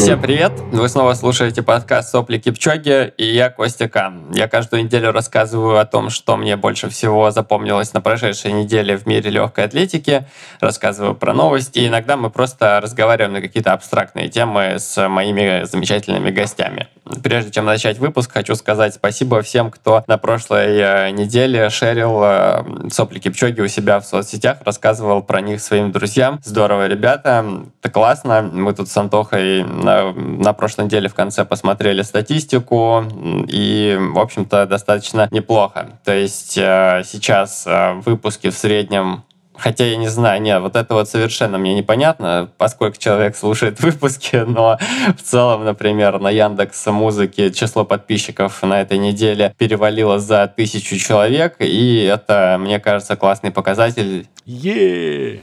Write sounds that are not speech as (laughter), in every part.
Всем привет! Вы снова слушаете подкаст «Сопли Кипчоги» и я Костя Кан. Я каждую неделю рассказываю о том, что мне больше всего запомнилось на прошедшей неделе в мире легкой атлетики, рассказываю про новости, и иногда мы просто разговариваем на какие-то абстрактные темы с моими замечательными гостями. Прежде чем начать выпуск, хочу сказать спасибо всем, кто на прошлой э, неделе шерил э, «Сопли Кипчоги» у себя в соцсетях, рассказывал про них своим друзьям. Здорово, ребята, это классно. Мы тут с Антохой на, прошлой неделе в конце посмотрели статистику, и, в общем-то, достаточно неплохо. То есть э, сейчас э, выпуски в среднем Хотя я не знаю, нет, вот это вот совершенно мне непонятно, поскольку человек слушает (laughs) выпуски, но в целом, например, на Яндекс Музыке число подписчиков на этой неделе перевалило за тысячу человек, и это, мне кажется, классный показатель. е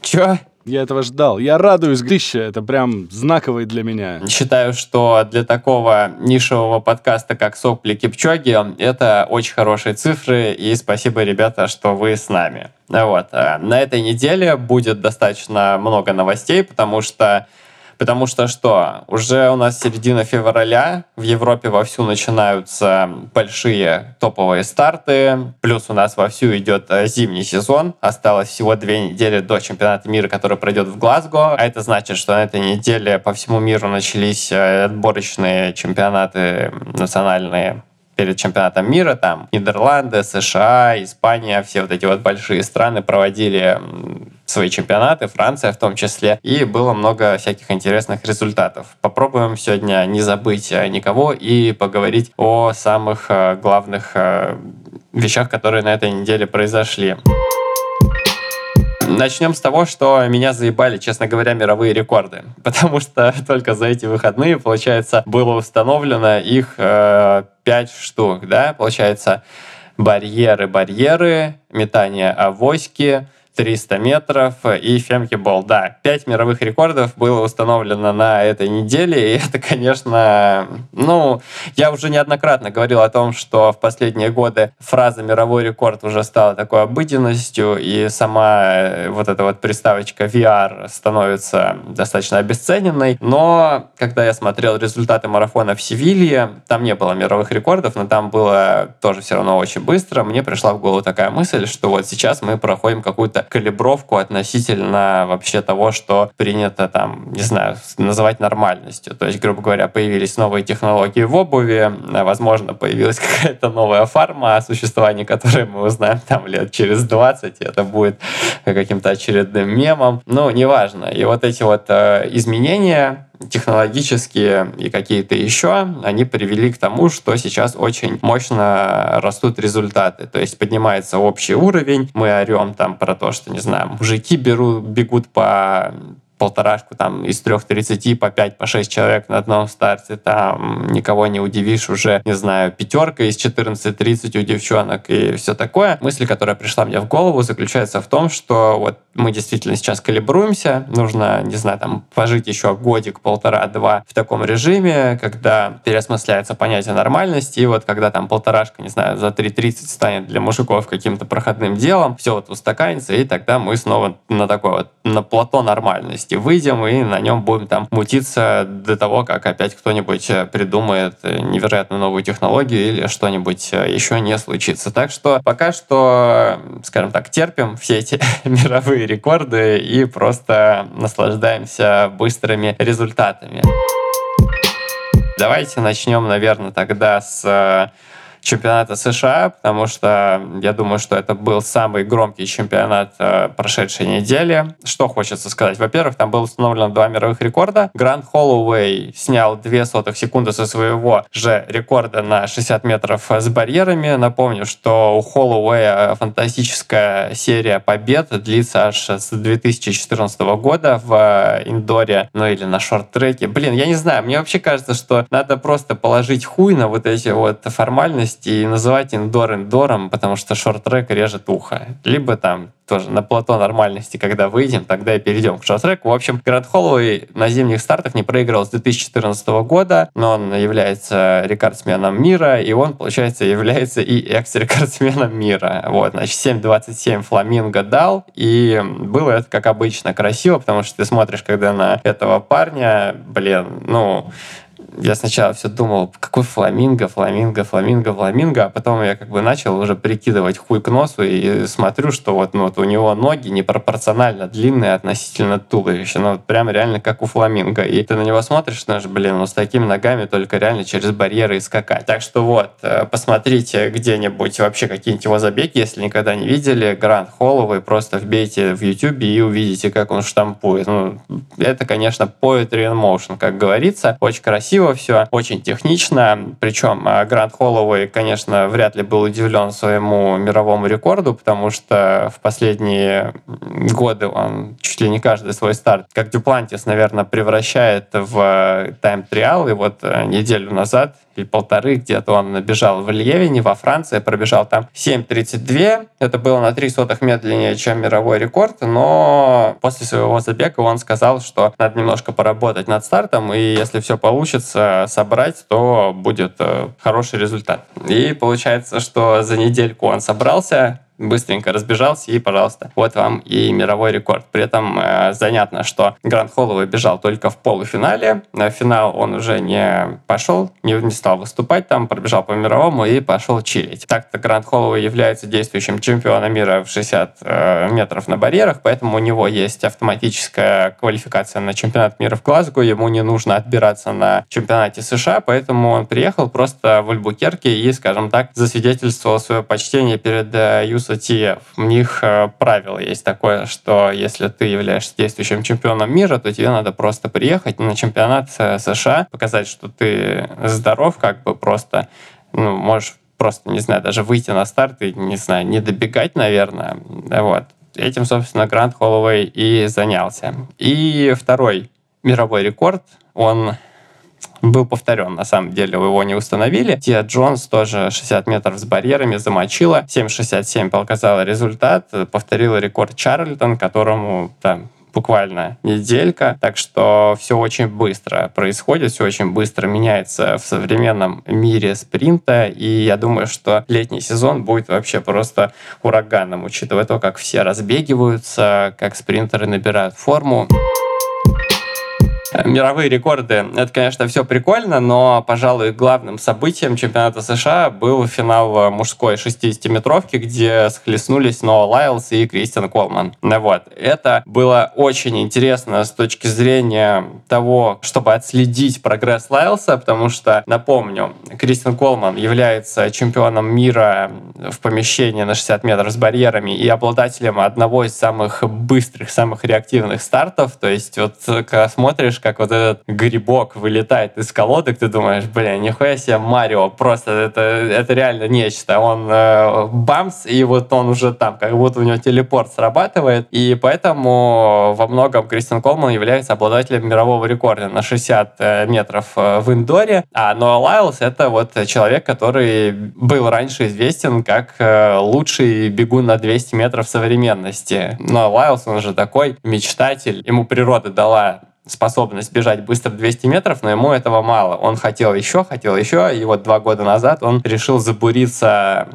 Чё? Я этого ждал. Я радуюсь, Грища. Это прям знаковый для меня. Считаю, что для такого нишевого подкаста, как «Сопли Кипчоги», это очень хорошие цифры, и спасибо, ребята, что вы с нами. Вот. а На этой неделе будет достаточно много новостей, потому что Потому что что? Уже у нас середина февраля, в Европе вовсю начинаются большие топовые старты, плюс у нас вовсю идет э, зимний сезон, осталось всего две недели до чемпионата мира, который пройдет в Глазго, а это значит, что на этой неделе по всему миру начались э, отборочные чемпионаты национальные перед чемпионатом мира, там Нидерланды, США, Испания, все вот эти вот большие страны проводили свои чемпионаты, Франция в том числе, и было много всяких интересных результатов. Попробуем сегодня не забыть э, никого и поговорить о самых э, главных э, вещах, которые на этой неделе произошли. Начнем с того, что меня заебали, честно говоря, мировые рекорды. (laughs) Потому что (laughs) только за эти выходные, получается, было установлено их э, 5 штук, да, получается, барьеры, барьеры, метание авоськи, 300 метров и фемкибол. Да, 5 мировых рекордов было установлено на этой неделе, и (laughs) это, конечно, ну, я уже неоднократно говорил о том, что в последние годы фраза «мировой рекорд» уже стала такой обыденностью, и сама э, вот эта вот приставочка VR становится достаточно обесцененной, но когда я смотрел результаты марафона в Севилье, там не было мировых рекордов, но там было тоже все равно очень быстро, мне пришла в голову такая мысль, что вот сейчас мы проходим какую-то калибровку относительно вообще того, что принято там, не знаю, называть нормальностью. То есть, грубо говоря, появились новые технологии в обуви, возможно, появилась (laughs) какая-то новая фарма, о существовании которой мы узнаем там лет через 20, и это будет каким-то очередным мемом. Ну, неважно. И вот эти вот э, изменения, технологические и какие-то еще, они привели к тому, что сейчас очень мощно растут результаты. То есть поднимается общий уровень, мы орем там про то, что, не знаю, мужики берут, бегут по полторашку там из трех тридцати по пять, по шесть человек на одном старте, там никого не удивишь уже, не знаю, пятерка из 14-30 у девчонок и все такое. Мысль, которая пришла мне в голову, заключается в том, что вот мы действительно сейчас калибруемся, нужно, не знаю, там пожить еще годик, полтора-два в таком режиме, когда переосмысляется понятие нормальности, и вот когда там полторашка, не знаю, за 3.30 станет для мужиков каким-то проходным делом, все вот устаканится, и тогда мы снова на такой вот, на плато нормальности месте выйдем и на нем будем там мутиться до того, как опять кто-нибудь э, придумает э, невероятно новую технологию или что-нибудь э, еще не случится. Так что пока что, скажем так, терпим все эти (laughs) мировые рекорды и просто наслаждаемся быстрыми результатами. Давайте начнем, наверное, тогда с чемпионата США, потому что я думаю, что это был самый громкий чемпионат э, прошедшей недели. Что хочется сказать? Во-первых, там было установлено два мировых рекорда. Грант Холлоуэй снял 2 сотых секунды со своего же рекорда на 60 метров с барьерами. Напомню, что у Холлоуэя фантастическая серия побед длится аж с 2014 года в индоре, ну или на шорт-треке. Блин, я не знаю, мне вообще кажется, что надо просто положить хуй на вот эти вот формальности скорость и называть индор индором, потому что шорт-трек режет ухо. Либо там тоже на плато нормальности, когда выйдем, тогда и перейдем к шорт-треку. В общем, Грант Холлоуэй на зимних стартах не проигрывал с 2014 года, но он является рекордсменом мира, и он, получается, является и экс-рекордсменом мира. Вот, значит, 7.27 Фламинго дал, и было это, как обычно, красиво, потому что ты смотришь, когда на этого парня, блин, ну, я сначала все думал, какой фламинго, фламинго, фламинго, фламинго, а потом я как бы начал уже прикидывать хуй к носу и смотрю, что вот, ну, вот у него ноги непропорционально длинные относительно туловища, ну вот прям реально как у фламинго. И ты на него смотришь, знаешь, блин, ну с такими ногами только реально через барьеры и скакать. Так что вот, э, посмотрите где-нибудь вообще какие-нибудь его забеги, если никогда не видели, Гранд Холловый, просто вбейте в YouTube и увидите, как он штампует. Ну, это, конечно, poetry in motion, как говорится, очень красиво красиво все, очень технично. Причем а, Грант Холлоуэй, конечно, вряд ли был удивлен своему мировому рекорду, потому что в последние годы он чуть ли не каждый свой старт, как Дюплантис, наверное, превращает в тайм-триал. И вот э, неделю назад или полторы где-то он набежал в Льевине, во Франции, пробежал там 7.32. Это было на 3 сотых медленнее, чем мировой рекорд, но после своего забега он сказал, что надо немножко поработать над стартом, и если все получится собрать, то будет э, хороший результат. И получается, что за недельку он собрался, быстренько разбежался, и, пожалуйста, вот вам и мировой рекорд. При этом э, занятно, что Гранд Холловый бежал только в полуфинале. На финал он уже не пошел, не, не стал выступать там, пробежал по мировому и пошел чилить. Так-то Гранд Холловый является действующим чемпионом мира в 60 э, метров на барьерах, поэтому у него есть автоматическая квалификация на чемпионат мира в Глазго, ему не нужно отбираться на чемпионате США, поэтому он приехал просто в Альбукерке и, скажем так, засвидетельствовал свое почтение перед э, USATF. У них э, правило есть такое, что если ты являешься действующим чемпионом мира, то тебе надо просто приехать на чемпионат э, США, показать, что ты здоров, как бы просто, ну, можешь просто, не знаю, даже выйти на старт и, не знаю, не добегать, наверное. Вот. Этим, собственно, Грант Холлоуэй и занялся. И второй мировой рекорд, он был повторен. На самом деле его не установили. Тия Джонс тоже 60 метров с барьерами замочила. 7.67 показала результат. Повторила рекорд Чарльтон, которому там буквально неделька, так что все очень быстро происходит, все очень быстро меняется в современном мире спринта, и я думаю, что летний сезон будет вообще просто ураганом, учитывая то, как все разбегиваются, как спринтеры набирают форму. Мировые рекорды, это, конечно, все прикольно, но, пожалуй, главным событием чемпионата США был финал мужской 60-метровки, где схлестнулись Ноа Лайлс и Кристиан Колман. Вот. Это было очень интересно с точки зрения того, чтобы отследить прогресс Лайлса, потому что, напомню, Кристиан Колман является чемпионом мира в помещении на 60 метров с барьерами и обладателем одного из самых быстрых, самых реактивных стартов. То есть вот когда смотришь, как вот этот грибок вылетает из колодок, ты думаешь, блин, нихуя себе Марио, просто это, это реально нечто. Он э, бамс, и вот он уже там, как будто у него телепорт срабатывает, и поэтому во многом Кристиан Колман является обладателем мирового рекорда на 60 э, метров э, в indoor е, а Ноа Лайлс это вот человек, который был раньше известен как э, лучший бегун на 200 метров современности. Ноа Лайлс, он же такой мечтатель, ему природа дала способность бежать быстро 200 метров, но ему этого мало. Он хотел еще, хотел еще, и вот два года назад он решил забуриться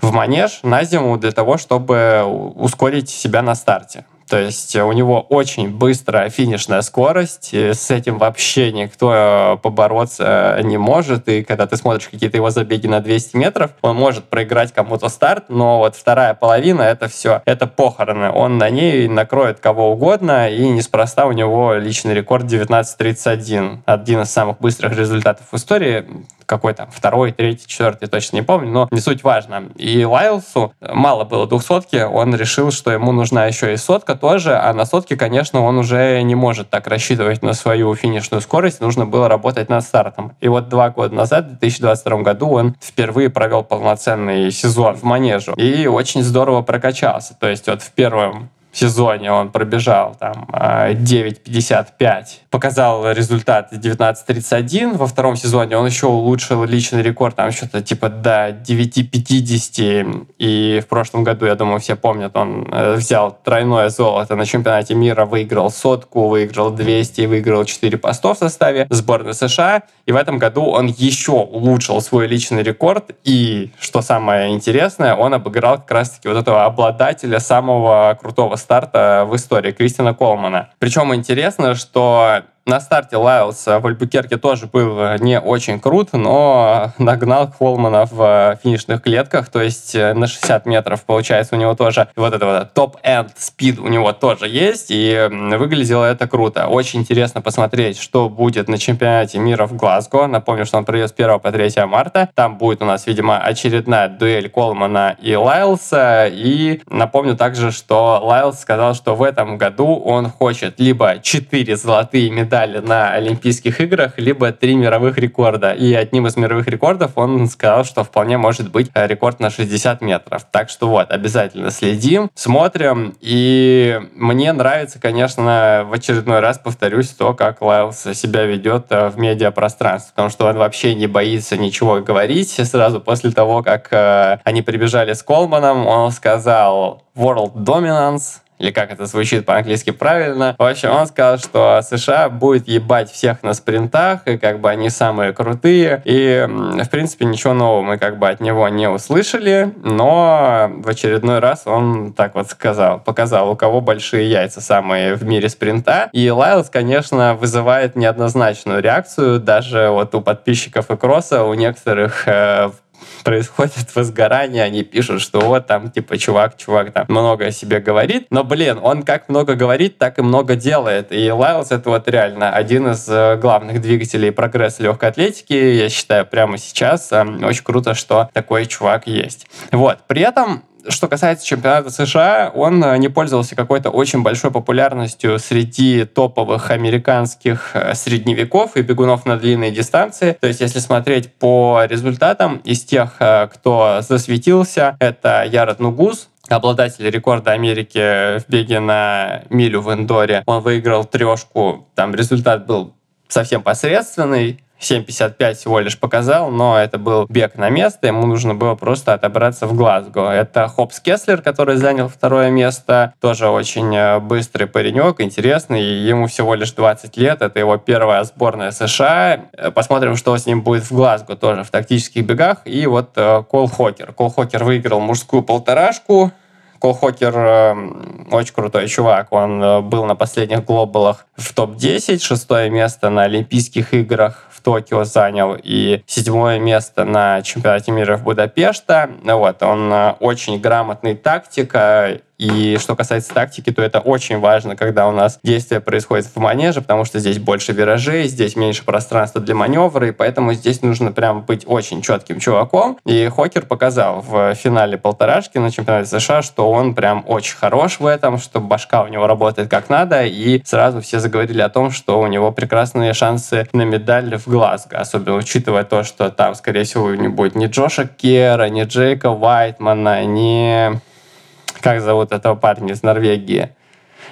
в манеж на зиму для того, чтобы ускорить себя на старте. То есть у него очень быстрая финишная скорость, с этим вообще никто э, побороться не может. И когда ты смотришь какие-то его забеги на 200 метров, он может проиграть кому-то старт, но вот вторая половина — это все, это похороны. Он на ней накроет кого угодно, и неспроста у него личный рекорд 19.31. Один из самых быстрых результатов в истории какой там, второй, третий, четвертый, точно не помню, но не суть важно. И Лайлсу мало было двухсотки, он решил, что ему нужна еще и сотка тоже, а на сотке, конечно, он уже не может так рассчитывать на свою финишную скорость, нужно было работать над стартом. И вот два года назад, в 2022 году, он впервые провел полноценный сезон в манежу и очень здорово прокачался. То есть вот в первом сезоне он пробежал там э, 9.55, показал результат 19.31. Во втором сезоне он еще улучшил личный рекорд, там что-то типа до 9.50. И в прошлом году, я думаю, все помнят, он э, взял тройное золото на чемпионате мира, выиграл сотку, выиграл 200, выиграл 4 постов в составе сборной США. И в этом году он еще улучшил свой личный рекорд. И, что самое интересное, он обыграл как раз-таки вот этого обладателя самого крутого старта в истории, Кристина Колмана. Причем интересно, что на старте Лайлс в Альбукерке тоже был не очень крут, но нагнал Холмана в финишных клетках, то есть э, на 60 метров, получается, у него тоже вот это вот top-end speed у него тоже есть, и выглядело это круто. Очень интересно посмотреть, что будет на чемпионате мира в Глазго. Напомню, что он пройдет с 1 по 3 марта. Там будет у нас, видимо, очередная дуэль Колмана и Лайлса. И напомню также, что Лайлс сказал, что в этом году он хочет либо 4 золотые медали медали на Олимпийских играх, либо три мировых рекорда. И одним из мировых рекордов он сказал, что вполне может быть рекорд на 60 метров. Так что вот, обязательно следим, смотрим. И мне нравится, конечно, в очередной раз повторюсь то, как Лайлс себя ведет э, в медиапространстве, потому что он вообще не боится ничего говорить. Сразу после того, как э, они прибежали с Колманом, он сказал World Dominance, или как это звучит по-английски правильно. В общем, он сказал, что США будет ебать всех на спринтах, и как бы они самые крутые. И, в принципе, ничего нового мы как бы от него не услышали, но в очередной раз он так вот сказал, показал, у кого большие яйца самые в мире спринта. И Лайлс, конечно, вызывает неоднозначную реакцию, даже вот у подписчиков и кросса, у некоторых э, происходит возгорание, они пишут, что вот там, типа, чувак, чувак там много о себе говорит, но, блин, он как много говорит, так и много делает, и Лайлс это вот реально один из э, главных двигателей прогресса легкой атлетики, я считаю, прямо сейчас. Эм, очень круто, что такой чувак есть. Вот, при этом что касается чемпионата США, он э, не пользовался какой-то очень большой популярностью среди топовых американских э, средневеков и бегунов на длинные дистанции. То есть, если смотреть по результатам, из тех, э, кто засветился, это Ярод Нугус, обладатель рекорда Америки в беге на милю в Эндоре. Он выиграл трешку, там результат был совсем посредственный, 7.55 всего лишь показал, но это был бег на место, ему нужно было просто отобраться в Глазго. Это Хопс Кеслер, который занял второе место, тоже очень э, быстрый паренек, интересный, ему всего лишь 20 лет, это его первая сборная США. Э, посмотрим, что с ним будет в Глазго тоже в тактических бегах. И вот э, Кол Хокер. Кол Хокер выиграл мужскую полторашку, Кол Хокер э, очень крутой чувак. Он был на последних глобалах в топ-10, шестое место на Олимпийских играх Токио занял и седьмое место на чемпионате мира в Будапешта. Вот, он э, очень грамотный тактик, и что касается тактики, то это очень важно, когда у нас действие происходит в манеже, потому что здесь больше виражей, здесь меньше пространства для маневра, и поэтому здесь нужно прям быть очень четким чуваком. И Хокер показал в финале полторашки на чемпионате США, что он прям очень хорош в этом, что башка у него работает как надо, и сразу все заговорили о том, что у него прекрасные шансы на медаль в Глазго, особенно учитывая то, что там, скорее всего, не будет ни Джоша Кера, ни Джейка Уайтмана, ни как зовут этого парня из Норвегии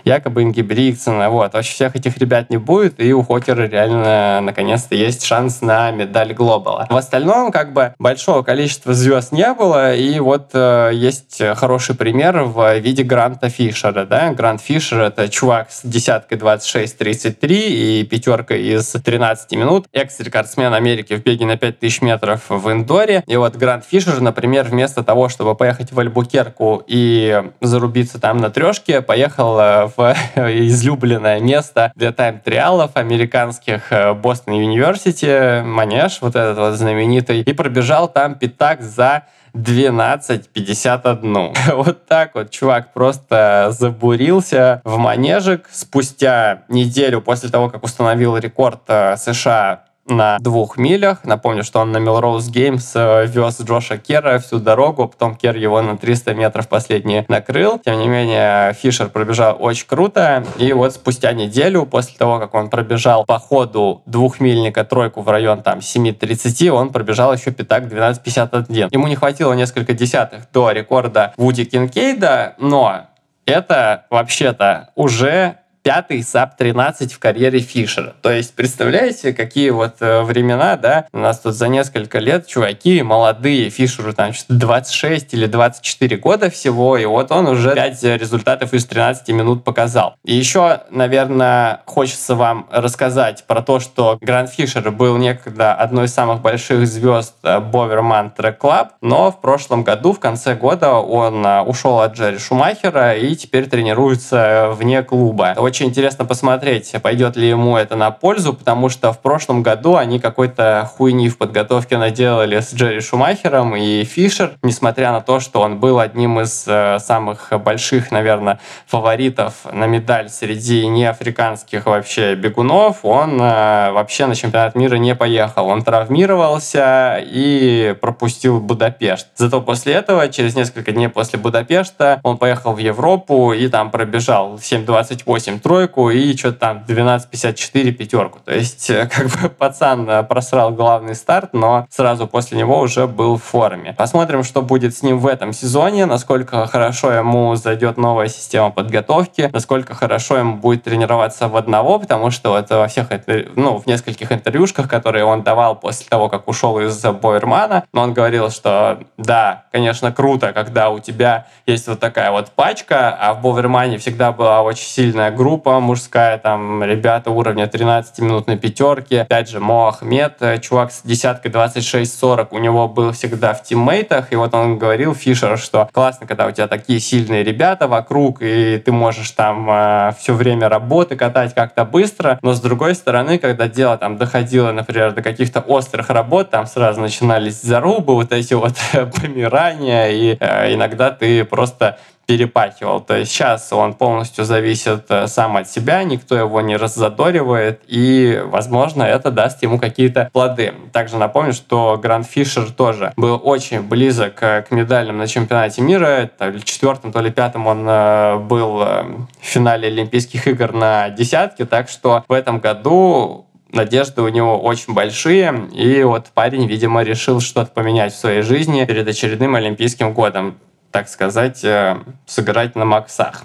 якобы Ингебригтсона, вот. Вообще всех этих ребят не будет, и у Хокера реально наконец-то есть шанс на медаль Глобала. В остальном, как бы, большого количества звезд не было, и вот э, есть хороший пример в виде Гранта Фишера, да. Грант Фишер — это чувак с десяткой 26-33 и пятеркой из 13 минут, экс-рекордсмен Америки в беге на 5000 метров в Индоре. И вот Грант Фишер, например, вместо того, чтобы поехать в Альбукерку и зарубиться там на трешке, поехал э, в (laughs) излюбленное место для тайм-триалов американских Бостон Юниверсити, Манеж, вот этот вот знаменитый, и пробежал там пятак за 12.51. (laughs) Вот так вот чувак просто забурился в манежик. Спустя неделю после того, как установил рекорд э, США на двух милях. Напомню, что он на Millrose Games э, вез Джоша Кера всю дорогу, потом Кер его на 300 метров последний накрыл. Тем не менее, Фишер пробежал очень круто. И вот спустя неделю, после того, как он пробежал по ходу двухмильника тройку в район там 7.30, он пробежал еще пятак 12.51. Ему не хватило несколько десятых до рекорда Вуди Кинкейда, но это вообще-то уже пятый sub-13 в карьере Фишера. То есть, представляете, какие вот э, времена, да, у нас тут за несколько лет чуваки молодые, Фишеру там 26 или 24 года всего, и вот он уже 5 результатов из 13 минут показал. И еще, наверное, хочется вам рассказать про то, что Грант Фишер был некогда одной из самых больших звезд Bowerman Track Club, но в прошлом году, в конце года, он э, ушел от Джерри Шумахера и теперь тренируется вне клуба интересно посмотреть, пойдет ли ему это на пользу, потому что в прошлом году они какой-то хуйни в подготовке наделали с Джерри Шумахером и Фишер, несмотря на то, что он был одним из э, самых больших, наверное, фаворитов на медаль среди неафриканских вообще бегунов, он э, вообще на чемпионат мира не поехал. Он травмировался и пропустил Будапешт. Зато после этого, через несколько дней после Будапешта, он поехал в Европу и там пробежал 7.28 тройку и что-то там 12.54 пятерку. То есть э, (laughs) как бы пацан э, просрал главный старт, но сразу после него уже был в форме. Посмотрим, что будет с ним в этом сезоне, насколько хорошо ему зайдет новая система подготовки, насколько хорошо ему будет тренироваться в одного, потому что вот во всех, ну, в нескольких интервьюшках, которые он давал после того, как ушел из Бойермана, он говорил, что да, конечно, круто, когда у тебя есть вот такая вот пачка, а в Бойермане всегда была очень сильная группа, группа мужская, там ребята уровня 13 минут на пятерке. Опять же, Мо Ахмед, э, чувак с десяткой 26-40, у него был всегда в тиммейтах, и вот он говорил, Фишер, что классно, когда у тебя такие сильные ребята вокруг, и ты можешь там э, все время работы катать как-то быстро, но с другой стороны, когда дело там доходило, например, до каких-то острых работ, там сразу начинались зарубы, вот эти вот (laughs) помирания, и э, иногда ты просто перепахивал. То есть сейчас он полностью зависит э, сам от себя, никто его не раззадоривает, и, возможно, это даст ему какие-то плоды. Также напомню, что Гранд Фишер тоже был очень близок э, к медалям на чемпионате мира. То ли четвертым, то ли пятым он э, был в финале Олимпийских игр на десятке, так что в этом году надежды у него очень большие, и вот парень, видимо, решил что-то поменять в своей жизни перед очередным Олимпийским годом так сказать, э, сыграть на максах.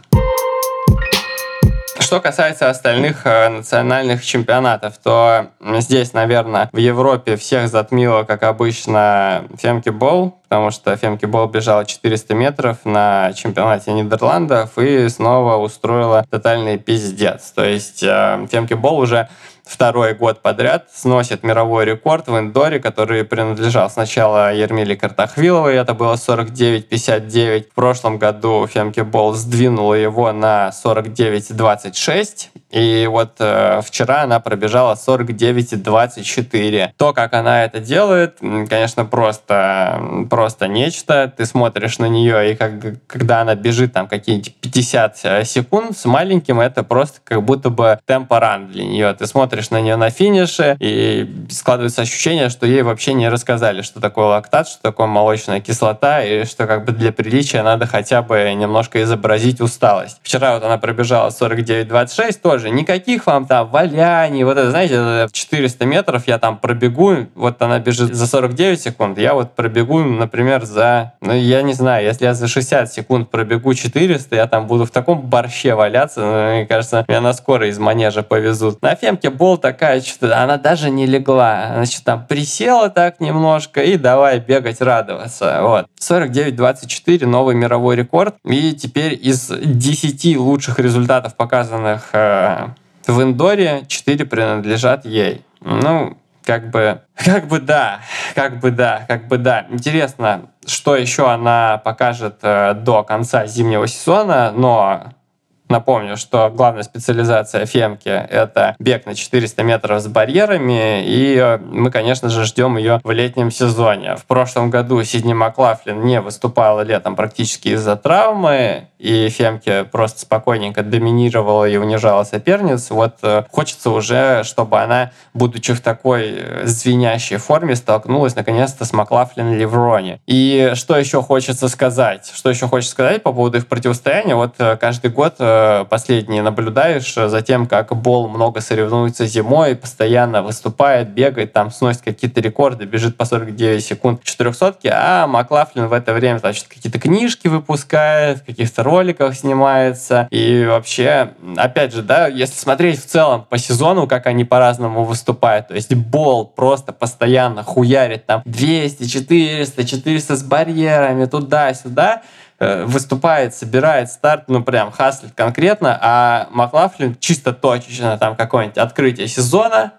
Что касается остальных э, национальных чемпионатов, то здесь, наверное, в Европе всех затмило, как обычно, Фемки Бол, потому что Фемки Бол бежала 400 метров на чемпионате Нидерландов и снова устроила тотальный пиздец. То есть э, Фемки Бол уже второй год подряд сносит мировой рекорд в индоре, который принадлежал сначала Ермиле Картахвиловой, это было 49-59. В прошлом году Фемке Бол сдвинула его на 49-26. И вот э, вчера она пробежала 49-24. То, как она это делает, конечно, просто, просто нечто. Ты смотришь на нее, и как, когда она бежит там какие-нибудь 50 э, секунд с маленьким, это просто как будто бы темпоран для нее. Ты смотришь на нее на финише, и складывается ощущение, что ей вообще не рассказали, что такое лактат, что такое молочная кислота, и что как бы для приличия надо хотя бы немножко изобразить усталость. Вчера вот она пробежала 49-26, тоже. Никаких вам там валяний. Вот это, знаете, 400 метров я там пробегу, вот она бежит за 49 секунд, я вот пробегу, например, за, ну, я не знаю, если я за 60 секунд пробегу 400, я там буду в таком борще валяться, ну, мне кажется, меня на скоро из манежа повезут. На Фемке Бол такая, что она даже не легла. Значит, там присела так немножко и давай бегать, радоваться. Вот. 49-24, новый мировой рекорд. И теперь из 10 лучших результатов, показанных э, в Индоре 4 принадлежат ей. Ну, как бы, как бы да, как бы да, как бы да. Интересно, что еще она покажет э, до конца зимнего сезона, но Напомню, что главная специализация Фемки — это бег на 400 метров с барьерами, и мы, конечно же, ждем ее в летнем сезоне. В прошлом году Сидни Маклафлин не выступала летом практически из-за травмы, и Фемке просто спокойненько доминировала и унижала соперниц. Вот э, хочется уже, чтобы она, будучи в такой э, звенящей форме, столкнулась наконец-то с Маклафлин Леврони. И что еще хочется сказать? Что еще хочется сказать по поводу их противостояния? Вот э, каждый год последние наблюдаешь за тем, как Бол много соревнуется зимой, постоянно выступает, бегает, там сносит какие-то рекорды, бежит по 49 секунд в 400 а Маклафлин в это время, значит, какие-то книжки выпускает, каких-то роликах снимается. И вообще, опять же, да, если смотреть в целом по сезону, как они по-разному выступают, то есть Бол просто постоянно хуярит там 200, 400, 400 с барьерами туда-сюда, э, выступает, собирает старт, ну прям хаслит конкретно, а Маклафлин чисто точечно там какое-нибудь открытие сезона,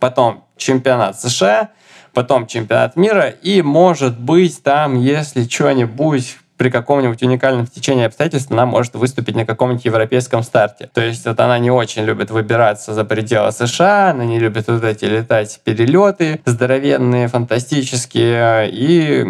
потом чемпионат США, потом чемпионат мира, и может быть там, если что-нибудь при каком-нибудь уникальном течении обстоятельств она может выступить на каком-нибудь европейском старте. То есть вот она не очень любит выбираться за пределы США, она не любит вот эти летать перелеты здоровенные, фантастические, и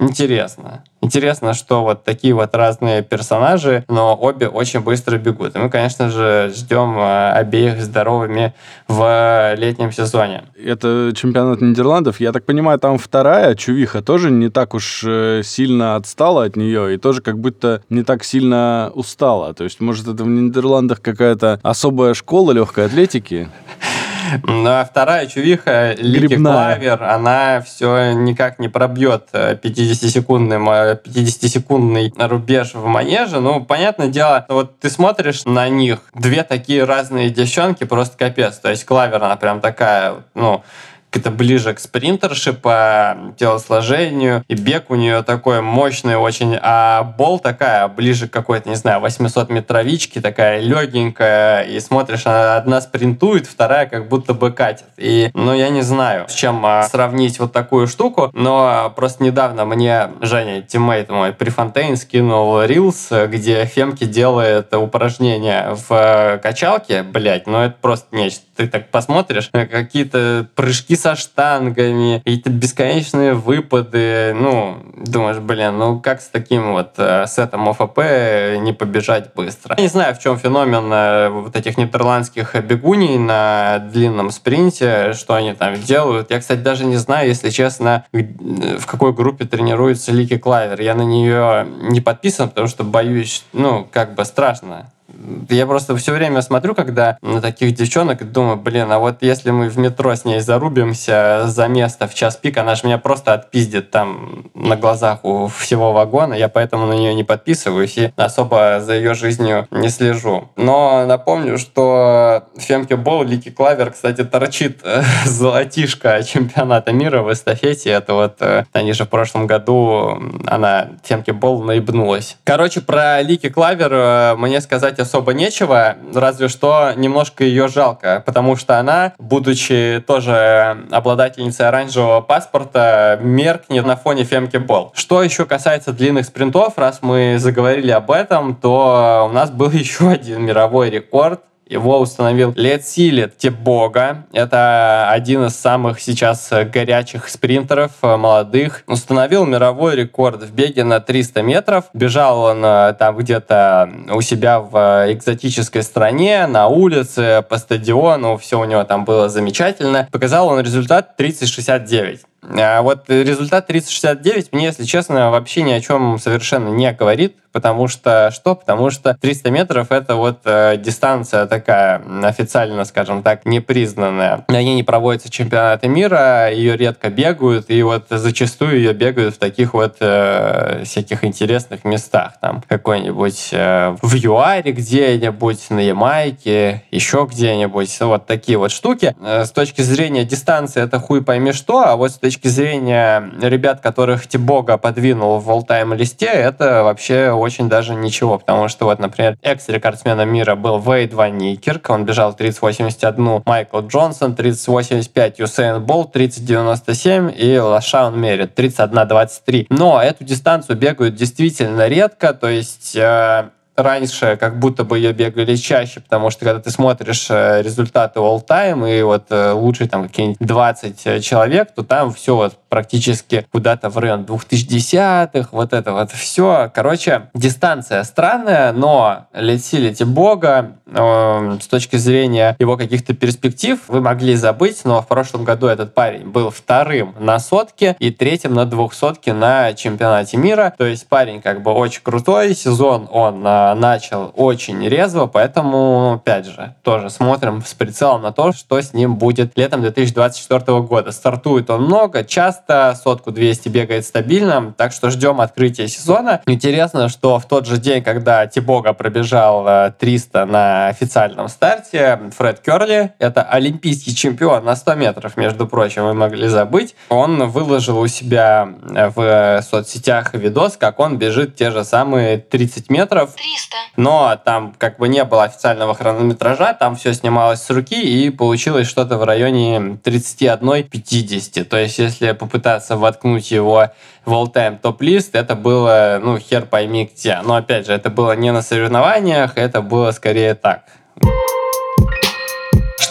интересно. Интересно, что вот такие вот разные персонажи, но обе очень быстро бегут. И мы, конечно же, ждем э, обеих здоровыми в летнем сезоне. Это чемпионат Нидерландов. Я так понимаю, там вторая Чувиха тоже не так уж э, сильно отстала от нее и тоже как будто не так сильно устала. То есть, может, это в Нидерландах какая-то особая школа легкой атлетики? (laughs) Ну, а вторая чувиха, Лике Клавер, она все никак не пробьет 50-секундный, 50-секундный рубеж в манеже. Ну, понятное дело, вот ты смотришь на них, две такие разные девчонки, просто капец. То есть Клавер, она прям такая, ну, это ближе к спринтерше по телосложению, и бег у нее такой мощный очень, а Бол такая, ближе к какой-то, не знаю, 800-метровичке, такая легенькая, и смотришь, она одна спринтует, вторая как будто бы катит. И, ну, я не знаю, с чем а, сравнить вот такую штуку, но просто недавно мне Женя, teammate мой, Префонтейн скинул reels, где Фемке делает упражнения в э, качалке, блять, ну это просто нечто. Ты так посмотришь, какие-то прыжки со штангами, какие-то бесконечные выпады, ну, думаешь, блин, ну как с таким вот э, сетом ОФП не побежать быстро? Я не знаю, в чем феномен э, вот этих нидерландских бегуней на длинном спринте, что они там делают. Я, кстати, даже не знаю, если честно, в какой группе тренируется Лики Клавер. Я на нее не подписан, потому что боюсь, ну, как бы страшно. Я просто все время смотрю, когда на таких девчонок, думаю, блин, а вот если мы в метро с ней зарубимся за место в час пик, она же меня просто отпиздит там на глазах у всего вагона, я поэтому на нее не подписываюсь и особо за ее жизнью не слежу. Но напомню, что Фемке Бол, Лики Клавер, кстати, торчит э, (laughs) золотишко чемпионата мира в эстафете. Это вот э, они же в прошлом году, она Фемке Бол наебнулась. Короче, про Лики Клавер э, мне сказать особо нечего, разве что немножко ее жалко, потому что она, будучи тоже обладательницей оранжевого паспорта, меркнет на фоне Фемки Бол. Что еще касается длинных спринтов, раз мы заговорили об этом, то у нас был (laughs) еще один мировой рекорд его установил Летсилет Тебога. Это один из самых сейчас горячих спринтеров, э, молодых. Установил мировой рекорд в беге на 300 метров. Бежал он э, там где-то у себя в э, экзотической стране, на улице, по стадиону. Все у него там было замечательно. Показал он результат 30-69. А вот результат 3069 мне, если честно, вообще ни о чем совершенно не говорит, потому что что? Потому что 300 метров это вот э, дистанция такая официально, скажем так, непризнанная. На ней не проводятся чемпионаты мира, ее редко бегают, и вот зачастую ее бегают в таких вот э, всяких интересных местах, там какой-нибудь э, в ЮАРе где-нибудь, на Ямайке, еще где-нибудь, вот такие вот штуки. Э, с точки зрения дистанции это хуй пойми что, а вот с точки зрения ребят, которых Тибога подвинул в all листе, это вообще очень даже ничего, потому что вот, например, экс-рекордсменом мира был Вейд Ван Никерк, он бежал 30.81, Майкл Джонсон 30.85, Юсейн Болт 30.97 и Лашаун Мерит 31.23. Но эту дистанцию бегают действительно редко, то есть э, раньше как будто бы ее бегали чаще, потому что когда ты смотришь э, результаты all time и вот э, лучшие там какие-нибудь 20 человек, то там все вот практически куда-то в район 2010-х, вот это вот все. Короче, дистанция странная, но летите бога э, с точки зрения его каких-то перспектив вы могли забыть, но в прошлом году этот парень был вторым на сотке и третьим на двухсотке на чемпионате мира. То есть парень как бы очень крутой, сезон он э, э, начал очень резво, поэтому, опять же, тоже смотрим с прицелом на то, что с ним будет летом 2024 года. Стартует он много, часто, сотку 200 бегает стабильно, так что ждем открытия сезона. Интересно, что в тот же день, когда Тибога пробежал 300 на официальном старте, Фред Керли, это олимпийский чемпион на 100 метров, между прочим, вы могли забыть, он выложил у себя в соцсетях видос, как он бежит те же самые 30 метров. 300. Но там как бы не было официального хронометража, там все снималось с руки, и получилось что-то в районе 31-50. То есть, если попытаться воткнуть его в all-time топ-лист, это было, ну, хер пойми где. Но, опять же, это было не на соревнованиях, это было скорее так.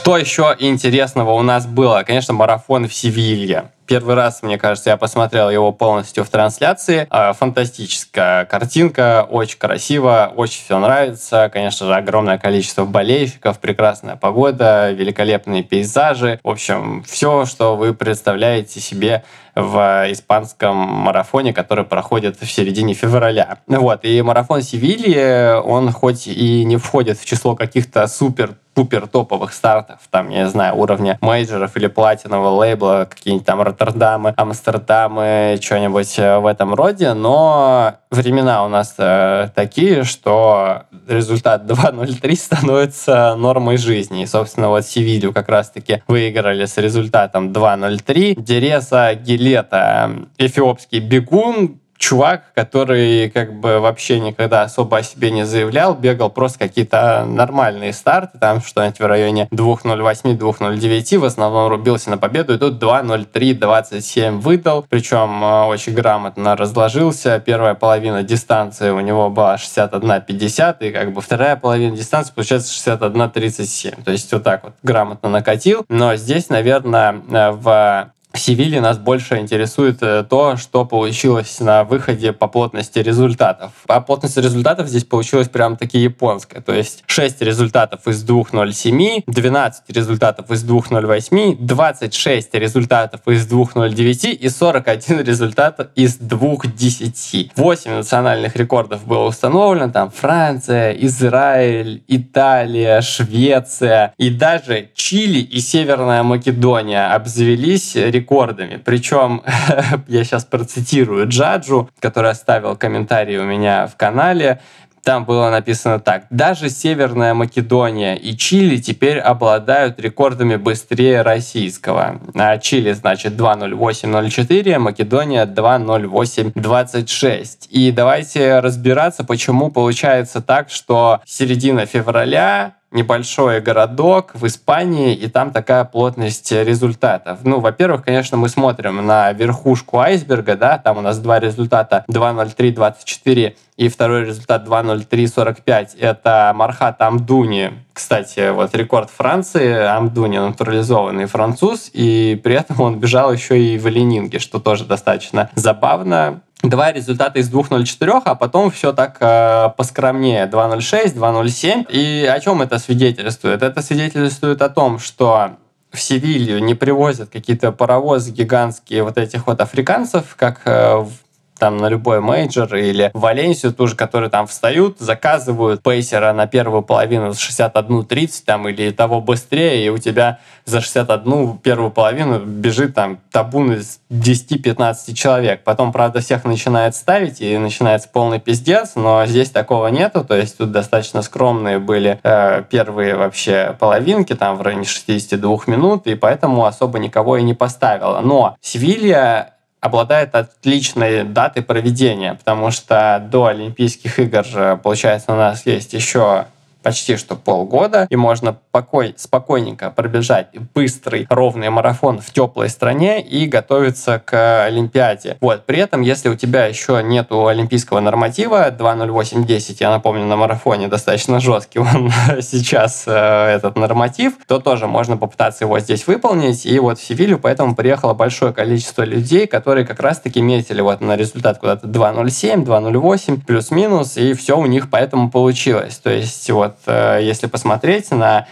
Что еще интересного у нас было? Конечно, марафон в Севилье. Первый раз, мне кажется, я посмотрел его полностью в трансляции. А, фантастическая картинка, очень красиво, очень все нравится. Конечно же, огромное количество болельщиков, прекрасная погода, великолепные пейзажи. В общем, все, что вы представляете себе в испанском марафоне, который проходит в середине февраля. Вот, и марафон Севильи, он хоть и не входит в число каких-то супер пупер топовых стартов, там, я не знаю, уровня мейджеров или платинового лейбла, какие-нибудь там Роттердамы, Амстердамы, что-нибудь э, в этом роде, но времена у нас э, такие, что результат (laughs) 2.03 становится нормой жизни. И, собственно, вот Севилью как раз-таки выиграли с результатом 2.03. Дереса Гилета, эфиопский бегун, чувак, который как бы вообще никогда особо о себе не заявлял, бегал просто какие-то нормальные старты, там что-нибудь в районе 2.08-2.09, в основном рубился на победу, и тут 2.03-27 выдал, причем э, очень грамотно разложился. Первая половина дистанции у него была 61.50, и как бы вторая половина дистанции получается 61.37. То есть вот так вот грамотно накатил. Но здесь, наверное, э, в в Севиле нас больше интересует э, то, что получилось на выходе по плотности результатов. По плотности результатов здесь получилось прям таки японское. То есть 6 результатов из 2.07, 12 результатов из 2.08, 26 результатов из 2.09 и 41 результат из 2.10. 8 национальных рекордов было установлено. Там Франция, Израиль, Италия, Швеция и даже Чили и Северная Македония обзавелись рекордами рекордами. Причем, (laughs) я сейчас процитирую Джаджу, который оставил комментарий у меня в канале. Там было написано так. Даже Северная Македония и Чили теперь обладают рекордами быстрее российского. А Чили, значит, 2.08.04, Македония 2.08.26. И давайте разбираться, почему получается так, что середина февраля небольшой городок в Испании, и там такая плотность результатов. Ну, во-первых, конечно, мы смотрим на верхушку айсберга, да, там у нас два результата 2.03.24 и второй результат 2.03.45. Это Мархат Амдуни, кстати, вот рекорд Франции, Амдуни натурализованный француз, и при этом он бежал еще и в Ленинге, что тоже достаточно забавно два результата из 2.04, а потом все так э, поскромнее 2.06, 2.07. И о чем это свидетельствует? Это свидетельствует о том, что в Севилью не привозят какие-то паровозы гигантские вот этих вот африканцев, как э, в там на любой major или в Валенсию тоже, которые там встают, заказывают пейсера на первую половину с 61.30 там или того быстрее, и у тебя за 61 первую половину бежит там табун из 10-15 человек. Потом, правда, всех начинает ставить и начинается полный пиздец, но здесь такого нету, то есть тут достаточно скромные были э, первые вообще половинки, там в районе 62 минут, и поэтому особо никого и не поставила. Но Севилья обладает отличной датой проведения, потому что до Олимпийских игр, получается, у нас есть еще почти что полгода, и можно покой, спокойненько пробежать быстрый, ровный марафон в теплой стране и готовиться к Олимпиаде. Вот. При этом, если у тебя еще нету олимпийского норматива 2.08.10, я напомню, на марафоне достаточно жесткий он (laughs) сейчас, э, этот норматив, то тоже можно попытаться его здесь выполнить. И вот в Севилью поэтому приехало большое количество людей, которые как раз-таки метили вот на результат куда-то 2.07, 2.08, плюс-минус, и все у них поэтому получилось. То есть вот вот э, если посмотреть на,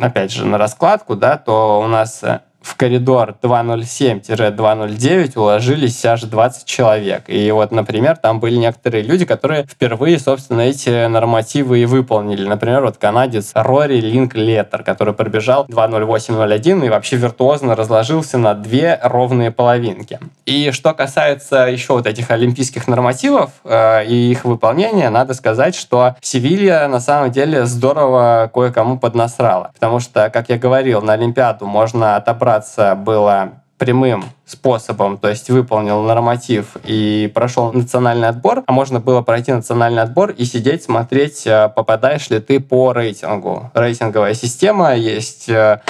опять же, на раскладку, да, то у нас э, в коридор 207-209 уложились аж 20 человек. И вот, например, там были некоторые люди, которые впервые, собственно, эти нормативы и выполнили. Например, вот канадец Рори Линк Леттер, который пробежал 2.08.01 и вообще виртуозно разложился на две ровные половинки. И что касается еще вот этих олимпийских нормативов э, и их выполнения, надо сказать, что Севилья на самом деле здорово кое-кому поднасрала. Потому что, как я говорил, на Олимпиаду можно отобрать отобраться было прямым способом, то есть выполнил норматив и прошел национальный отбор, а можно было пройти национальный отбор и сидеть, смотреть, э, попадаешь ли ты по рейтингу. Рейтинговая система есть э,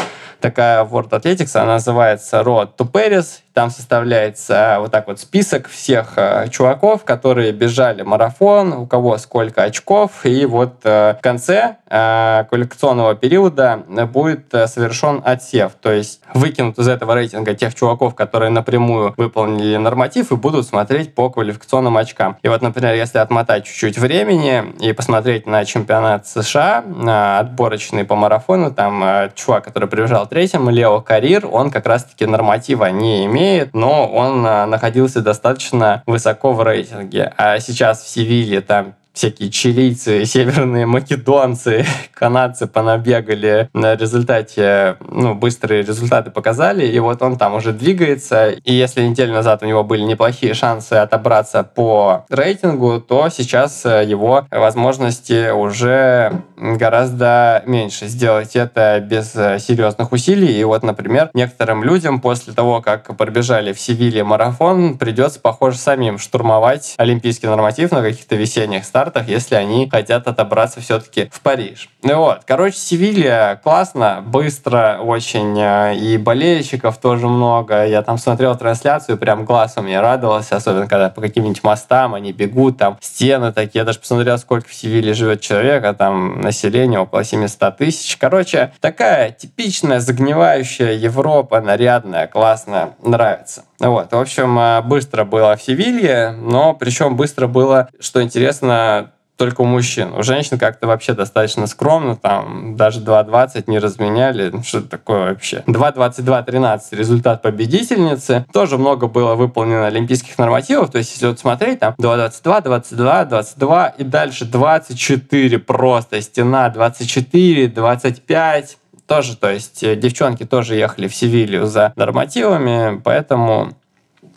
такая World Athletics, она называется Road to Paris, там составляется вот так вот список всех э, чуваков, которые бежали марафон, у кого сколько очков, и вот э, в конце э, квалификационного периода будет э, совершен отсев, то есть выкинут из этого рейтинга тех чуваков, которые напрямую выполнили норматив и будут смотреть по квалификационным очкам. И вот, например, если отмотать чуть-чуть времени и посмотреть на чемпионат США, на отборочный по марафону, там э, чувак, который прибежал третьим, Лео Карир, он как раз-таки норматива не имеет, но он а, находился достаточно высоко в рейтинге. А сейчас в Севиле там всякие чилийцы, северные македонцы, (laughs) канадцы понабегали. На результате, ну, быстрые результаты показали, и вот он там уже двигается. И если неделю назад у него были неплохие шансы отобраться по рейтингу, то сейчас э, его возможности уже гораздо меньше. Сделать это без э, серьезных усилий. И вот, например, некоторым людям после того, как пробежали в Севиле марафон, придется, похоже, самим штурмовать олимпийский норматив на каких-то весенних стартах стартах, если они хотят отобраться все-таки в Париж. Ну вот, короче, Севилья классно, быстро очень, э, и болельщиков тоже много. Я там смотрел трансляцию, прям глаз у меня радовался, особенно когда по каким-нибудь мостам они бегут, там стены такие. Я даже посмотрел, сколько в Севилье живет человек, а там население около 700 тысяч. Короче, такая типичная загнивающая Европа, нарядная, классная, нравится. Вот, в общем, э, быстро было в Севилье, но причем быстро было, что интересно, только у мужчин. У женщин как-то вообще достаточно скромно, там даже 2.20 не разменяли. Что это такое вообще? 2.22.13 результат победительницы. Тоже много было выполнено олимпийских нормативов. То есть, если вот смотреть, там 2.22, 22, 22 и дальше 24 просто. Стена 24, 25 тоже, то есть э, девчонки тоже ехали в Севилью за нормативами, поэтому,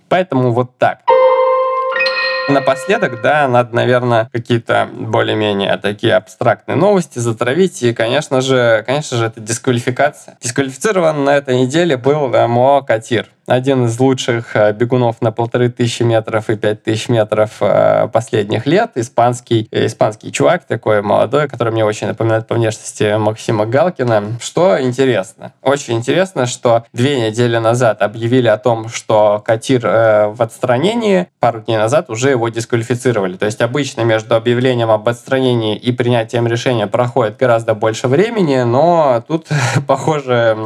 поэтому вот так. Напоследок, да, надо, наверное, какие-то более-менее такие абстрактные новости затравить. И, конечно же, конечно же, это дисквалификация. Дисквалифицирован на этой неделе был Мо Катир один из лучших э, бегунов на полторы тысячи метров и пять тысяч метров э, последних лет. Испанский, э, испанский чувак такой молодой, который мне очень напоминает по внешности Максима Галкина. Что интересно? Очень интересно, что две недели назад объявили о том, что Катир в отстранении, пару дней назад уже его дисквалифицировали. То есть обычно между объявлением об отстранении и принятием решения проходит гораздо больше времени, но тут, (laughs) похоже,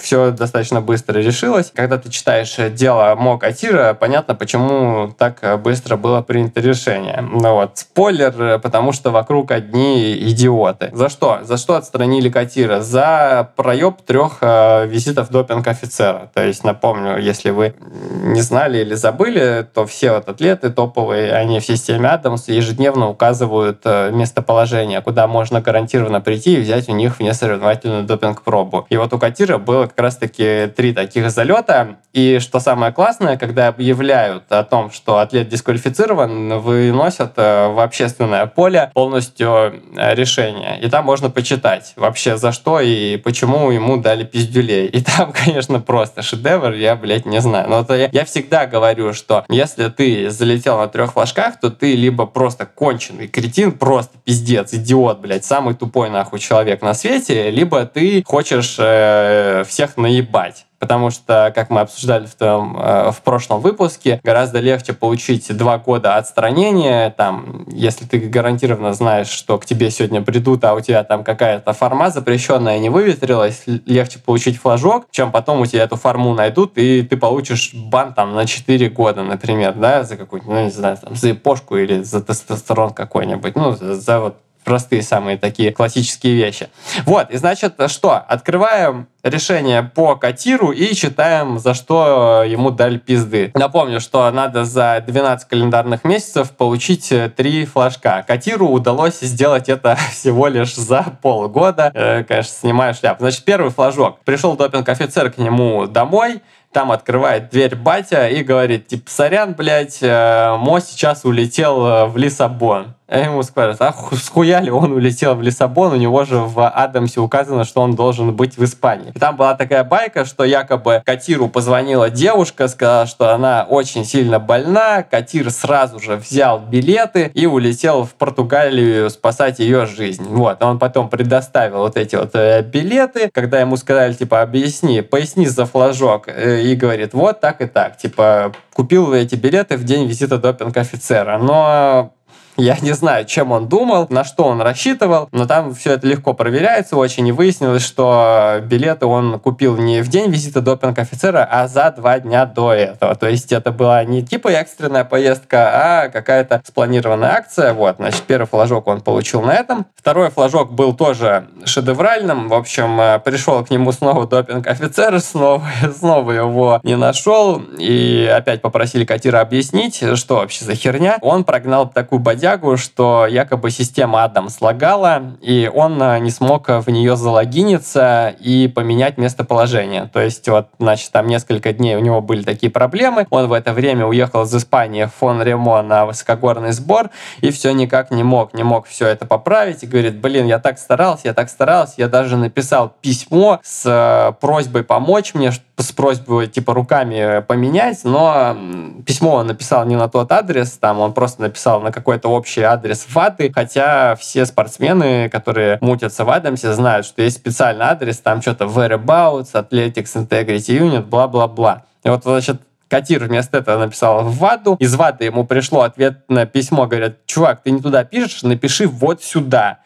все достаточно быстро решилось. Когда ты читаешь дело Мо Катира, понятно, почему так быстро было принято решение. Ну вот, спойлер, потому что вокруг одни идиоты. За что? За что отстранили Катира? За проеб трех э, визитов допинг-офицера. То есть, напомню, если вы не знали или забыли, то все вот атлеты топовые, они в системе Адамс ежедневно указывают э, местоположение, куда можно гарантированно прийти и взять у них внесоревновательную допинг-пробу. И вот у Катира было как раз-таки три таких залета, и что самое классное, когда объявляют о том, что атлет дисквалифицирован, выносят э, в общественное поле полностью э, решение. И там можно почитать вообще за что и почему ему дали пиздюлей. И там, (laughs) конечно, просто шедевр, я, блядь, не знаю. Но это я, я всегда говорю, что если ты залетел на трех флажках, то ты либо просто конченый кретин, просто пиздец, идиот, блядь, самый тупой нахуй человек на свете, либо ты хочешь э, всех наебать. Потому что, как мы обсуждали в, том, э, в прошлом выпуске, гораздо легче получить два года отстранения, там, если ты гарантированно знаешь, что к тебе сегодня придут, а у тебя там какая-то форма запрещенная не выветрилась, легче получить флажок, чем потом у тебя эту форму найдут, и ты получишь бан там на 4 года, например, да, за какую-нибудь, ну, не знаю, там, за эпошку или за тестостерон какой-нибудь, ну, за, за вот простые самые такие классические вещи. Вот, и значит, что? Открываем решение по Катиру и читаем, за что ему дали пизды. Напомню, что надо за 12 календарных месяцев получить три флажка. Катиру удалось сделать это (laughs) всего лишь за полгода. Э, конечно, снимаю шляпу. Значит, первый флажок. Пришел допинг-офицер к нему домой, там открывает дверь батя и говорит, типа, сорян, блядь, э, Мо сейчас улетел э, в Лиссабон. Ему скажут, а схуяли он улетел в Лиссабон, у него же в Адамсе указано, что он должен быть в Испании. И там была такая байка, что якобы Катиру позвонила девушка, сказала, что она очень сильно больна, Катир сразу же взял билеты и улетел в Португалию спасать ее жизнь. Вот, он потом предоставил вот эти вот э, билеты, когда ему сказали, типа, объясни, поясни за флажок, э, и говорит, вот так и так, типа, купил эти билеты в день визита допинг-офицера, но я не знаю, чем он думал, на что он рассчитывал, но там все это легко проверяется очень, и выяснилось, что билеты он купил не в день визита допинг-офицера, а за два дня до этого. То есть это была не типа экстренная поездка, а какая-то спланированная акция. Вот, значит, первый флажок он получил на этом. Второй флажок был тоже шедевральным. В общем, э, пришел к нему снова допинг-офицер, (laughs) снова, снова его не нашел, и опять попросили Катира объяснить, что вообще за херня. Он прогнал такую бодягу бродягу, что якобы система Адам слагала, и он э, не смог в нее залогиниться и поменять местоположение. То есть вот, значит, там несколько дней у него были такие проблемы. Он в это время уехал из Испании в фон Ремо на высокогорный сбор и все никак не мог, не мог все это поправить. И говорит, блин, я так старался, я так старался, я даже написал письмо с э, просьбой помочь мне, с просьбой типа руками поменять, но письмо он написал не на тот адрес, там он просто написал на какой-то общий адрес ВАДы, хотя все спортсмены, которые мутятся в Адамсе, знают, что есть специальный адрес, там что-то Whereabouts, Athletics Integrity Unit, бла-бла-бла. И вот, значит, Катир вместо этого написал в ВАДу. Из ВАДы ему пришло ответное письмо, говорят, чувак, ты не туда пишешь, напиши вот сюда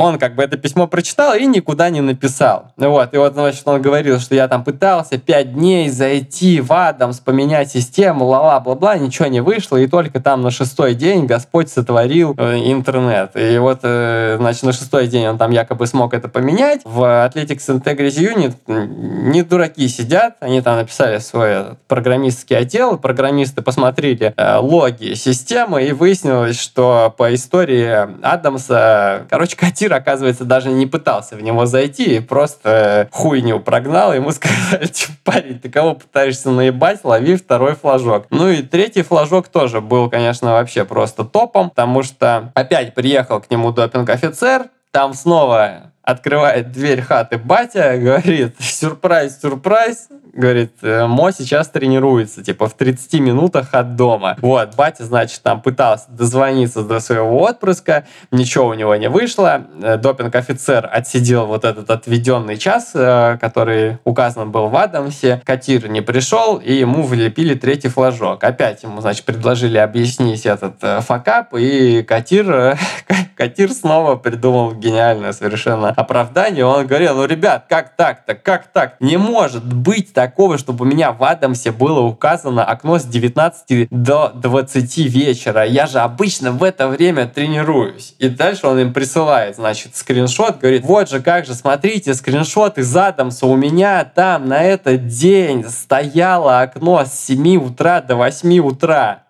он как бы это письмо прочитал и никуда не написал. Вот, и вот, значит, он говорил, что я там пытался пять дней зайти в Адамс, поменять систему, ла-ла-бла-бла, ничего не вышло, и только там на шестой день Господь сотворил э, интернет. И вот, э, значит, на шестой день он там якобы смог это поменять. В Athletics Integrity Unit не дураки сидят, они там написали свой программистский отдел, программисты посмотрели э, логи системы, и выяснилось, что по истории Адамса, короче, котир Кир, оказывается, даже не пытался в него зайти, просто хуйню прогнал, ему (laughs) сказали, парень, ты кого пытаешься наебать, лови второй флажок. Ну и третий флажок тоже был, конечно, вообще просто топом, потому что опять приехал к нему допинг-офицер, там снова открывает дверь хаты батя, (laughs) говорит, сюрприз, сюрприз, говорит, «Э, Мо сейчас тренируется, типа, в 30 минутах от дома. Вот, батя, значит, там пытался дозвониться до своего отпрыска, ничего у него не вышло. Э, допинг-офицер отсидел вот этот отведенный час, э, который указан был в Адамсе. Катир не пришел, и ему влепили третий флажок. Опять ему, значит, предложили объяснить этот факап, и Катир, (laughs) Катир снова придумал гениальное совершенно оправдание. Он говорил, ну, ребят, как так-то, как так? Не может быть такого, чтобы у меня в Адамсе было указано окно с 19 до 20 вечера. Я же обычно в это время тренируюсь. И дальше он им присылает, значит, скриншот, говорит, вот же, как же, смотрите, скриншот из Адамса. У меня там на этот день стояло окно с 7 утра до 8 утра.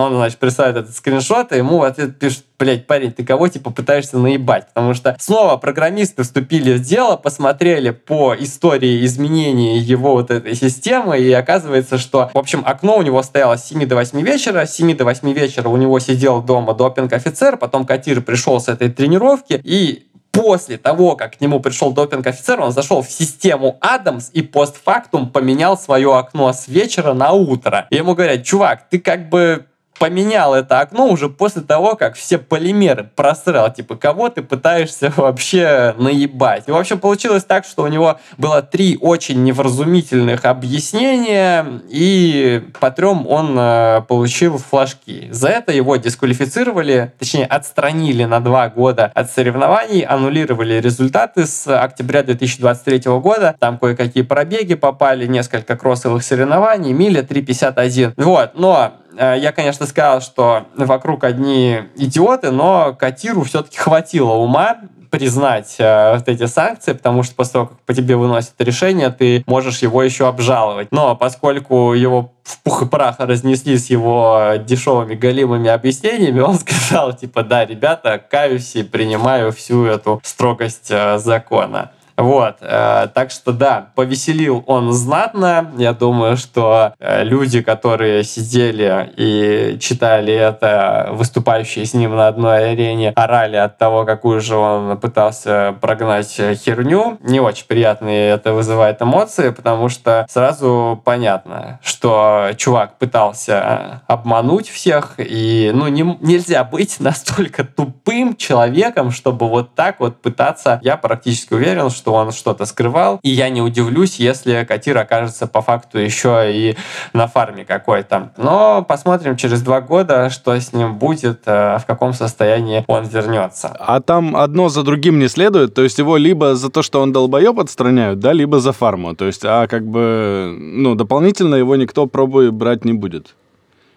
Он, значит, присылает этот скриншот, и ему в ответ пишет, блядь, парень, ты кого, типа, пытаешься наебать? Потому что снова программисты вступили в дело, посмотрели по истории изменений его вот этой системы, и оказывается, что, в общем, окно у него стояло с 7 до 8 вечера, с 7 до 8 вечера у него сидел дома допинг-офицер, потом Катир пришел с этой тренировки, и после того, как к нему пришел допинг-офицер, он зашел в систему Адамс и постфактум поменял свое окно с вечера на утро. И ему говорят, чувак, ты как бы поменял это окно уже после того, как все полимеры просрал. Типа, кого ты пытаешься (laughs) вообще наебать? И, в общем, получилось так, что у него было три очень невразумительных объяснения, и по трем он э, получил флажки. За это его дисквалифицировали, точнее, отстранили на два года от соревнований, аннулировали результаты с октября 2023 года. Там кое-какие пробеги попали, несколько кроссовых соревнований, миля 3.51. Вот, но я, конечно, сказал, что вокруг одни идиоты, но Катиру все-таки хватило ума признать э, вот эти санкции, потому что после того, как по тебе выносят решение, ты можешь его еще обжаловать. Но поскольку его в пух и прах разнесли с его дешевыми галимыми объяснениями, (laughs) он сказал, типа, да, ребята, каюсь и принимаю всю эту строгость э, закона. Вот, э, так что да, повеселил он знатно. Я думаю, что э, люди, которые сидели и читали это, выступающие с ним на одной арене, орали от того, какую же он пытался прогнать херню. Не очень приятные это вызывает эмоции, потому что сразу понятно, что чувак пытался обмануть всех, и ну не, нельзя быть настолько тупым человеком, чтобы вот так вот пытаться. Я практически уверен, что что он что-то скрывал. И я не удивлюсь, если Катир окажется по факту еще и на фарме какой-то. Но посмотрим через два года, что с ним будет, э, в каком состоянии он вернется. А там одно за другим не следует, то есть его либо за то, что он долбоеб отстраняют, да, либо за фарму. То есть, а как бы, ну, дополнительно его никто пробы брать не будет.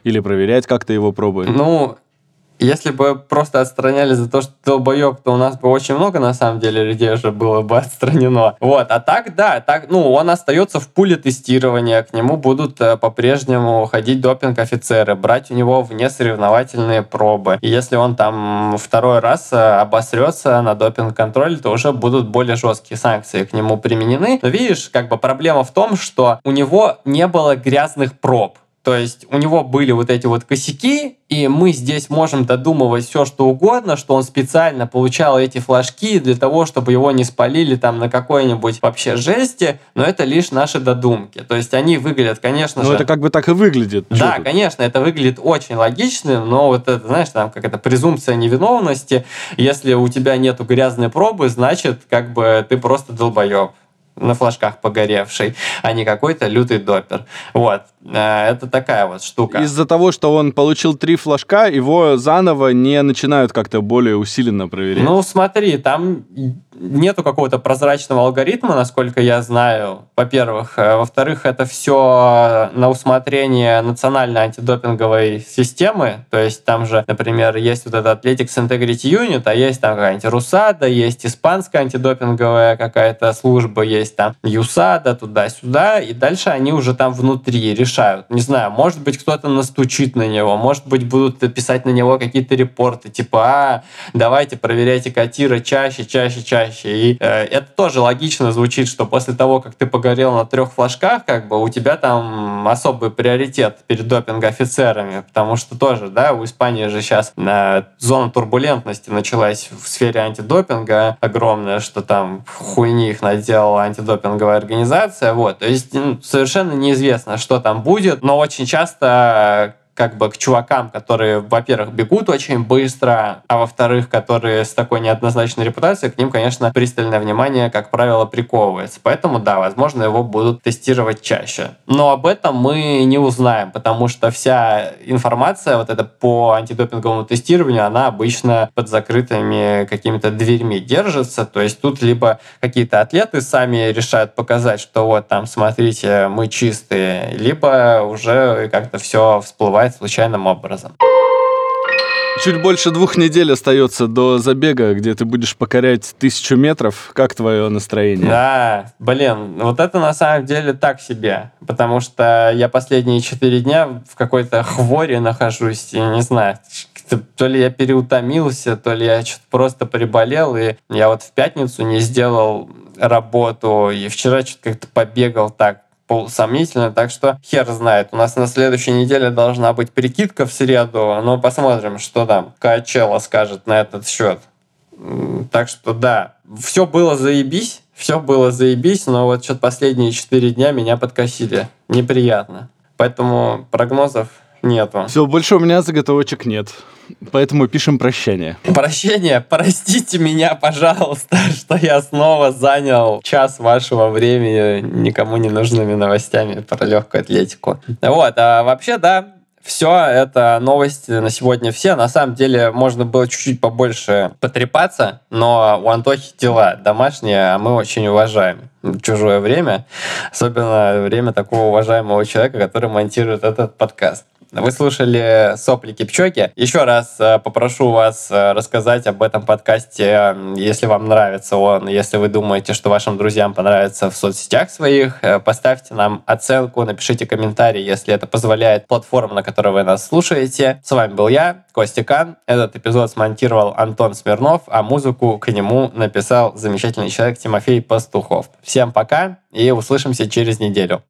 Или проверять как-то его пробы. Ну, если бы просто отстраняли за то, что долбоеб, то у нас бы очень много, на самом деле, людей уже было бы отстранено. Вот, а так, да, так, ну, он остается в пуле тестирования, к нему будут э, по-прежнему ходить допинг-офицеры, брать у него внесоревновательные пробы. И если он там второй раз э, обосрется на допинг-контроле, то уже будут более жесткие санкции к нему применены. Но видишь, как бы проблема в том, что у него не было грязных проб. То есть у него были вот эти вот косяки, и мы здесь можем додумывать все, что угодно, что он специально получал эти флажки для того, чтобы его не спалили там на какой-нибудь вообще жести, но это лишь наши додумки. То есть они выглядят, конечно ну, же... Ну это как бы так и выглядит. Да, конечно, это выглядит очень логичным, но вот это, знаешь, там какая-то презумпция невиновности. Если у тебя нету грязной пробы, значит, как бы ты просто долбоеб на флажках погоревший, а не какой-то лютый допер. Вот. Э, это такая вот штука. Из-за того, что он получил три флажка, его заново не начинают как-то более усиленно проверять. Ну, смотри, там нету какого-то прозрачного алгоритма, насколько я знаю, во-первых. Э, во-вторых, это все на усмотрение национальной антидопинговой системы. То есть там же, например, есть вот этот Athletics Integrity Unit, а есть там какая-нибудь РУСАДА, есть испанская антидопинговая какая-то служба, есть там ЮСАДА, туда-сюда, и дальше они уже там внутри решают. Не знаю, может быть, кто-то настучит на него, может быть, будут писать на него какие-то репорты, типа, а, давайте проверяйте Катира чаще, чаще, чаще. И э, это тоже логично звучит, что после того, как ты погорел на трех флажках, как бы у тебя там особый приоритет перед допинг-офицерами, потому что тоже, да, у Испании же сейчас э, зона турбулентности началась в сфере антидопинга огромная, что там хуйни их наделала антидопинговая организация, вот, то есть совершенно неизвестно, что там будет, но очень часто как бы к чувакам, которые, во-первых, бегут очень быстро, а во-вторых, которые с такой неоднозначной репутацией, к ним, конечно, пристальное внимание, как правило, приковывается. Поэтому, да, возможно, его будут тестировать чаще. Но об этом мы не узнаем, потому что вся информация вот эта по антидопинговому тестированию, она обычно под закрытыми какими-то дверьми держится. То есть тут либо какие-то атлеты сами решают показать, что вот там, смотрите, мы чистые, либо уже как-то все всплывает бывает случайным образом. Чуть больше двух недель остается до забега, где ты будешь покорять тысячу метров. Как твое настроение? Да, блин, вот это на самом деле так себе. Потому что я последние четыре дня в какой-то хворе нахожусь. И не знаю, то ли я переутомился, то ли я что-то просто приболел. И я вот в пятницу не сделал работу. И вчера что-то как-то побегал так полусомнительно, так что хер знает. У нас на следующей неделе должна быть прикидка в среду, но посмотрим, что там Качела скажет на этот счет. Так что да, все было заебись, все было заебись, но вот что-то последние четыре дня меня подкосили. Неприятно. Поэтому прогнозов нету. Все, больше у меня заготовочек нет. Поэтому пишем прощание. Прощение, простите меня, пожалуйста, (laughs) что я снова занял час вашего времени никому не нужными новостями про легкую атлетику. Вот, а вообще, да, все, это новости на сегодня все. На самом деле, можно было чуть-чуть побольше потрепаться, но у Антохи дела домашние, а мы очень уважаем чужое время, особенно время такого уважаемого человека, который монтирует этот подкаст. Вы слушали «Сопли Кипчоки». Еще раз э, попрошу вас э, рассказать об этом подкасте, если вам нравится он, если вы думаете, что вашим друзьям понравится в соцсетях своих, э, поставьте нам оценку, напишите комментарий, если это позволяет платформа, на которой вы нас слушаете. С вами был я, Костя Кан. Этот эпизод смонтировал Антон Смирнов, а музыку к нему написал замечательный человек Тимофей Пастухов. Всем пока и услышимся через неделю.